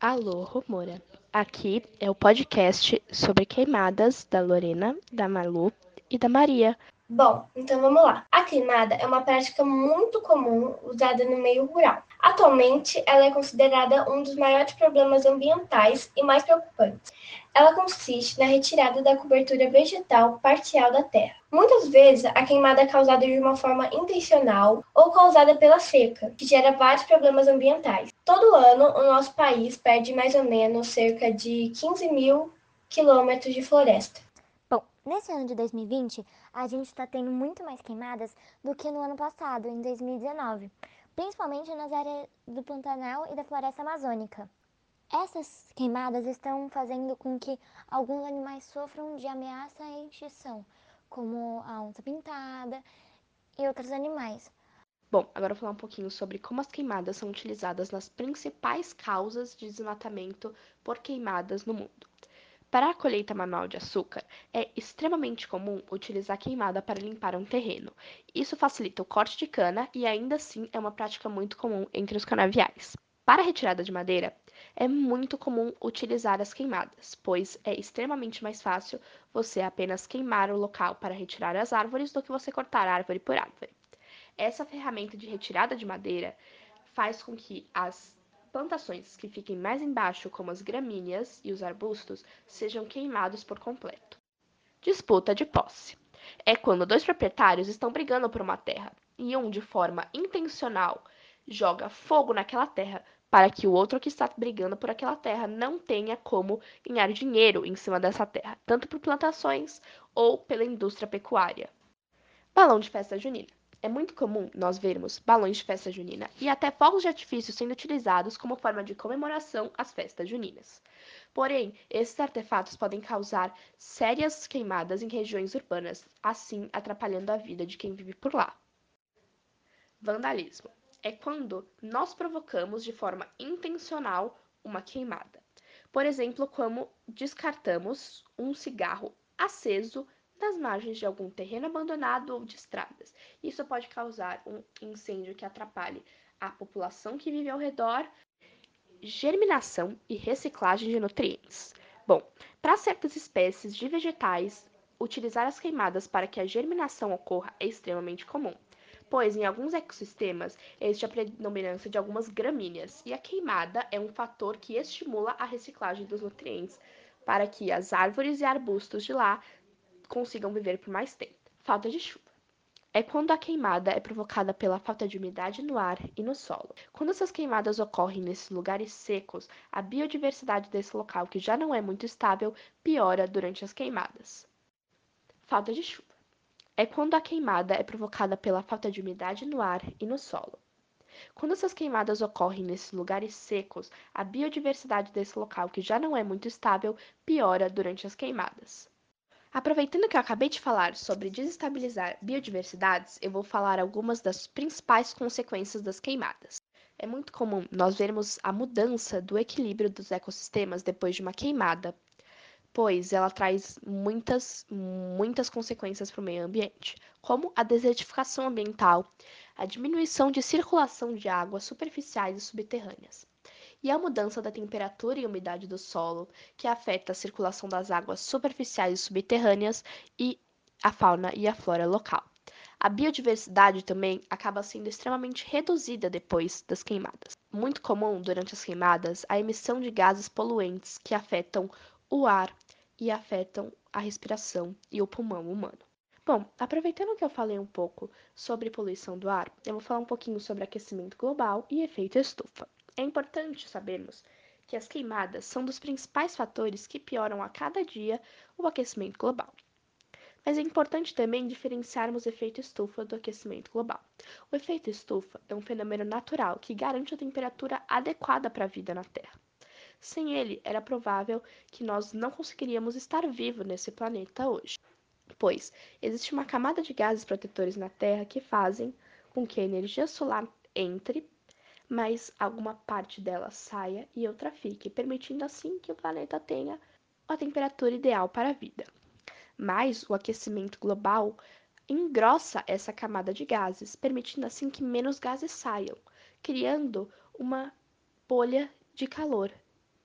Alô, Romora. Aqui é o podcast sobre queimadas da Lorena, da Malu e da Maria. Bom, então vamos lá. A queimada é uma prática muito comum usada no meio rural. Atualmente, ela é considerada um dos maiores problemas ambientais e mais preocupantes. Ela consiste na retirada da cobertura vegetal parcial da terra. Muitas vezes, a queimada é causada de uma forma intencional ou causada pela seca, que gera vários problemas ambientais. Todo ano, o nosso país perde mais ou menos cerca de 15 mil quilômetros de floresta. Bom, nesse ano de 2020, a gente está tendo muito mais queimadas do que no ano passado, em 2019, principalmente nas áreas do Pantanal e da Floresta Amazônica. Essas queimadas estão fazendo com que alguns animais sofram de ameaça e extinção, como a onça pintada e outros animais. Bom, agora vou falar um pouquinho sobre como as queimadas são utilizadas nas principais causas de desmatamento por queimadas no mundo. Para a colheita manual de açúcar, é extremamente comum utilizar queimada para limpar um terreno. Isso facilita o corte de cana e ainda assim é uma prática muito comum entre os canaviais. Para a retirada de madeira, é muito comum utilizar as queimadas, pois é extremamente mais fácil você apenas queimar o local para retirar as árvores do que você cortar árvore por árvore. Essa ferramenta de retirada de madeira faz com que as plantações que fiquem mais embaixo, como as gramíneas e os arbustos, sejam queimados por completo. Disputa de posse é quando dois proprietários estão brigando por uma terra e um, de forma intencional, joga fogo naquela terra para que o outro que está brigando por aquela terra não tenha como ganhar dinheiro em cima dessa terra, tanto por plantações ou pela indústria pecuária. Balão de festa junina. É muito comum nós vermos balões de festa junina e até fogos de artifício sendo utilizados como forma de comemoração às festas juninas. Porém, esses artefatos podem causar sérias queimadas em regiões urbanas, assim atrapalhando a vida de quem vive por lá. Vandalismo é quando nós provocamos de forma intencional uma queimada. Por exemplo, como descartamos um cigarro aceso nas margens de algum terreno abandonado ou de estradas. Isso pode causar um incêndio que atrapalhe a população que vive ao redor, germinação e reciclagem de nutrientes. Bom, para certas espécies de vegetais, utilizar as queimadas para que a germinação ocorra é extremamente comum, pois em alguns ecossistemas existe a predominância de algumas gramíneas, e a queimada é um fator que estimula a reciclagem dos nutrientes para que as árvores e arbustos de lá consigam viver por mais tempo. Falta de chuva. É quando a queimada é provocada pela falta de umidade no ar e no solo. Quando essas queimadas ocorrem nesses lugares secos, a biodiversidade desse local, que já não é muito estável, piora durante as queimadas. Falta de chuva. É quando a queimada é provocada pela falta de umidade no ar e no solo. Quando essas queimadas ocorrem nesses lugares secos, a biodiversidade desse local, que já não é muito estável, piora durante as queimadas. Aproveitando que eu acabei de falar sobre desestabilizar biodiversidades, eu vou falar algumas das principais consequências das queimadas. É muito comum nós vermos a mudança do equilíbrio dos ecossistemas depois de uma queimada, pois ela traz muitas, muitas consequências para o meio ambiente, como a desertificação ambiental, a diminuição de circulação de águas superficiais e subterrâneas e a mudança da temperatura e umidade do solo, que afeta a circulação das águas superficiais e subterrâneas e a fauna e a flora local. A biodiversidade também acaba sendo extremamente reduzida depois das queimadas. Muito comum durante as queimadas a emissão de gases poluentes que afetam o ar e afetam a respiração e o pulmão humano. Bom, aproveitando que eu falei um pouco sobre poluição do ar, eu vou falar um pouquinho sobre aquecimento global e efeito estufa. É importante sabermos que as queimadas são dos principais fatores que pioram a cada dia o aquecimento global. Mas é importante também diferenciarmos o efeito estufa do aquecimento global. O efeito estufa é um fenômeno natural que garante a temperatura adequada para a vida na Terra. Sem ele, era provável que nós não conseguiríamos estar vivos nesse planeta hoje, pois existe uma camada de gases protetores na Terra que fazem com que a energia solar entre mas alguma parte dela saia e outra fique, permitindo assim que o planeta tenha a temperatura ideal para a vida. Mas o aquecimento global engrossa essa camada de gases, permitindo assim que menos gases saiam, criando uma bolha de calor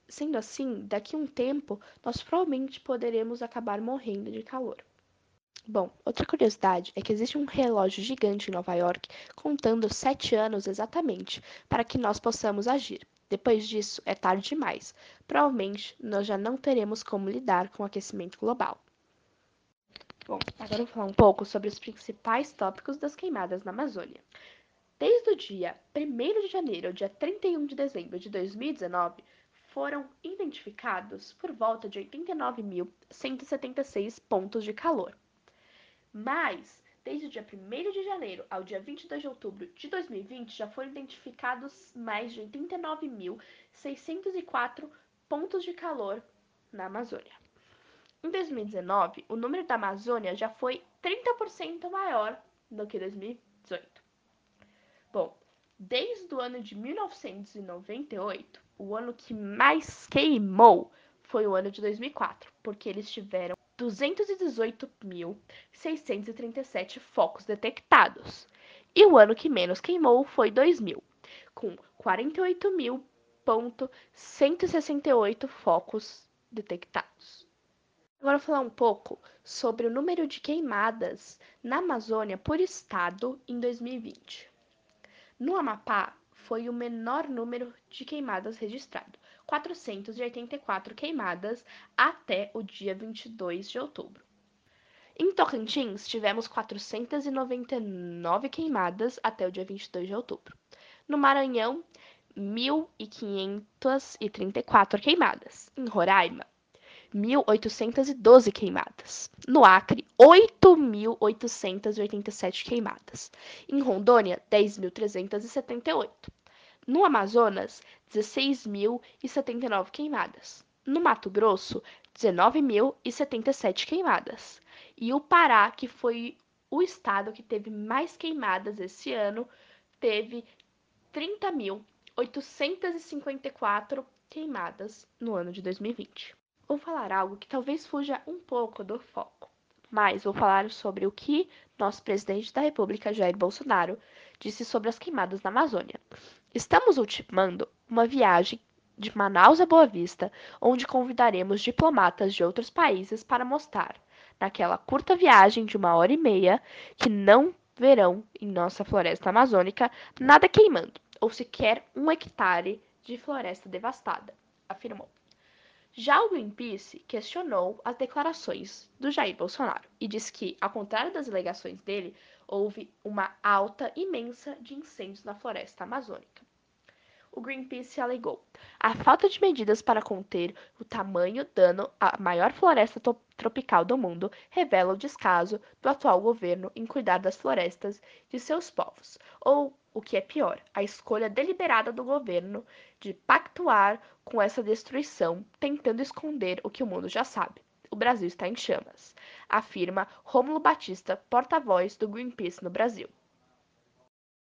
sendo assim, daqui a um tempo, nós provavelmente poderemos acabar morrendo de calor. Bom, outra curiosidade é que existe um relógio gigante em Nova York contando sete anos exatamente para que nós possamos agir. Depois disso, é tarde demais. Provavelmente nós já não teremos como lidar com o aquecimento global. Bom, agora eu vou falar um pouco sobre os principais tópicos das queimadas na Amazônia. Desde o dia 1 de janeiro ao dia 31 de dezembro de 2019, foram identificados por volta de 89.176 pontos de calor. Mas, desde o dia 1 de janeiro ao dia 22 de outubro de 2020, já foram identificados mais de 89.604 pontos de calor na Amazônia. Em 2019, o número da Amazônia já foi 30% maior do que 2018. Bom, desde o ano de 1998, o ano que mais queimou foi o ano de 2004, porque eles tiveram 218.637 focos detectados. E o ano que menos queimou foi 2000, com 48.168 focos detectados. Agora vou falar um pouco sobre o número de queimadas na Amazônia por estado em 2020. No Amapá, foi o menor número de queimadas registrado, 484 queimadas até o dia 22 de outubro. Em Tocantins, tivemos 499 queimadas até o dia 22 de outubro. No Maranhão, 1.534 queimadas. Em Roraima, 1.812 queimadas. No Acre, 8.887 queimadas. Em Rondônia, 10.378. No Amazonas, 16.079 queimadas. No Mato Grosso, 19.077 queimadas. E o Pará, que foi o estado que teve mais queimadas esse ano, teve 30.854 queimadas no ano de 2020. Vou falar algo que talvez fuja um pouco do foco, mas vou falar sobre o que nosso presidente da República, Jair Bolsonaro, disse sobre as queimadas na Amazônia. Estamos ultimando uma viagem de Manaus a Boa Vista, onde convidaremos diplomatas de outros países para mostrar, naquela curta viagem de uma hora e meia, que não verão em nossa floresta amazônica nada queimando, ou sequer um hectare de floresta devastada, afirmou. Já o Greenpeace questionou as declarações do Jair Bolsonaro e disse que, ao contrário das alegações dele, houve uma alta imensa de incêndios na floresta amazônica. O Greenpeace alegou a falta de medidas para conter o tamanho dano à maior floresta tropical do mundo revela o descaso do atual governo em cuidar das florestas de seus povos, ou o que é pior, a escolha deliberada do governo de pactuar com essa destruição, tentando esconder o que o mundo já sabe. O Brasil está em chamas, afirma Rômulo Batista, porta-voz do Greenpeace no Brasil.